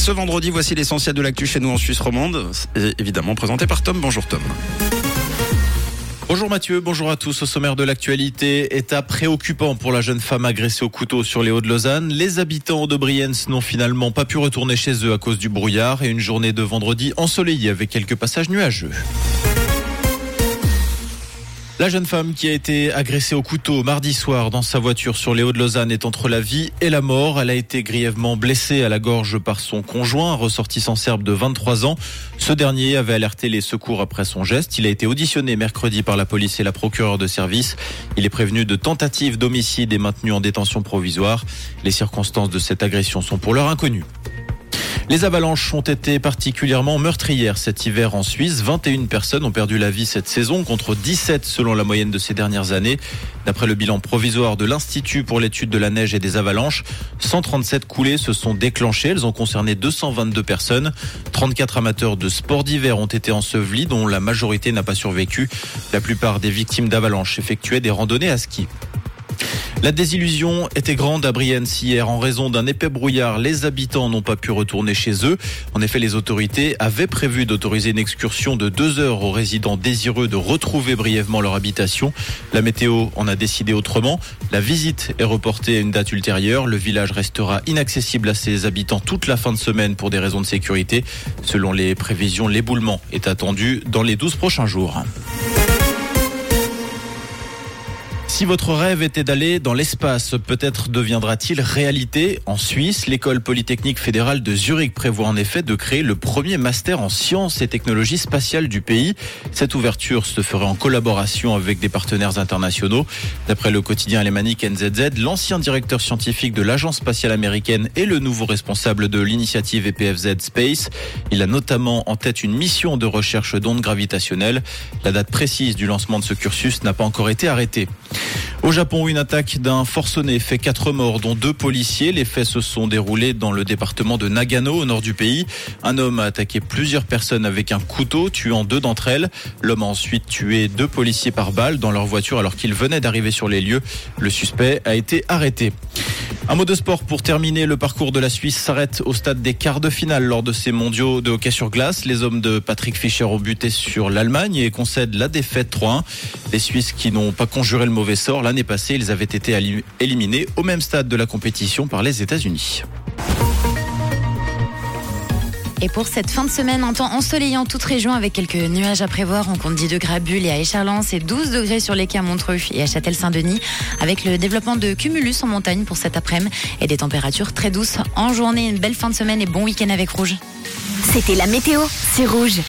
ce vendredi. Voici l'essentiel de l'actu chez nous en Suisse romande. Évidemment présenté par Tom. Bonjour Tom. Bonjour Mathieu, bonjour à tous. Au sommaire de l'actualité, état préoccupant pour la jeune femme agressée au couteau sur les Hauts de Lausanne. Les habitants de Brienz n'ont finalement pas pu retourner chez eux à cause du brouillard et une journée de vendredi ensoleillée avec quelques passages nuageux. La jeune femme qui a été agressée au couteau mardi soir dans sa voiture sur les Hauts de Lausanne est entre la vie et la mort. Elle a été grièvement blessée à la gorge par son conjoint, ressortissant serbe de 23 ans. Ce dernier avait alerté les secours après son geste. Il a été auditionné mercredi par la police et la procureure de service. Il est prévenu de tentative d'homicide et maintenu en détention provisoire. Les circonstances de cette agression sont pour l'heure inconnues. Les avalanches ont été particulièrement meurtrières cet hiver en Suisse. 21 personnes ont perdu la vie cette saison contre 17 selon la moyenne de ces dernières années. D'après le bilan provisoire de l'Institut pour l'étude de la neige et des avalanches, 137 coulées se sont déclenchées. Elles ont concerné 222 personnes. 34 amateurs de sports d'hiver ont été ensevelis dont la majorité n'a pas survécu. La plupart des victimes d'avalanches effectuaient des randonnées à ski. La désillusion était grande à Brienz hier en raison d'un épais brouillard. Les habitants n'ont pas pu retourner chez eux. En effet, les autorités avaient prévu d'autoriser une excursion de deux heures aux résidents désireux de retrouver brièvement leur habitation. La météo en a décidé autrement. La visite est reportée à une date ultérieure. Le village restera inaccessible à ses habitants toute la fin de semaine pour des raisons de sécurité. Selon les prévisions, l'éboulement est attendu dans les 12 prochains jours. Si votre rêve était d'aller dans l'espace, peut-être deviendra-t-il réalité en Suisse. L'école polytechnique fédérale de Zurich prévoit en effet de créer le premier master en sciences et technologies spatiales du pays. Cette ouverture se ferait en collaboration avec des partenaires internationaux. D'après le quotidien alémanique NZZ, l'ancien directeur scientifique de l'agence spatiale américaine est le nouveau responsable de l'initiative EPFZ Space. Il a notamment en tête une mission de recherche d'ondes gravitationnelles. La date précise du lancement de ce cursus n'a pas encore été arrêtée. Au Japon, une attaque d'un forcené fait quatre morts, dont deux policiers. Les faits se sont déroulés dans le département de Nagano, au nord du pays. Un homme a attaqué plusieurs personnes avec un couteau, tuant deux d'entre elles. L'homme a ensuite tué deux policiers par balle dans leur voiture alors qu'ils venaient d'arriver sur les lieux. Le suspect a été arrêté. Un mot de sport pour terminer. Le parcours de la Suisse s'arrête au stade des quarts de finale lors de ces mondiaux de hockey sur glace. Les hommes de Patrick Fischer ont buté sur l'Allemagne et concèdent la défaite 3-1. Les Suisses qui n'ont pas conjuré le mauvais sort, l'année passée, ils avaient été éliminés au même stade de la compétition par les États-Unis. Et pour cette fin de semaine, un temps ensoleillant toute région avec quelques nuages à prévoir. On compte 10 degrés à Bulle et à Écharlens et 12 degrés sur les quais à Montreux et à Châtel-Saint-Denis avec le développement de cumulus en montagne pour cet après-midi et des températures très douces en journée. Une belle fin de semaine et bon week-end avec Rouge. C'était la météo, c'est Rouge.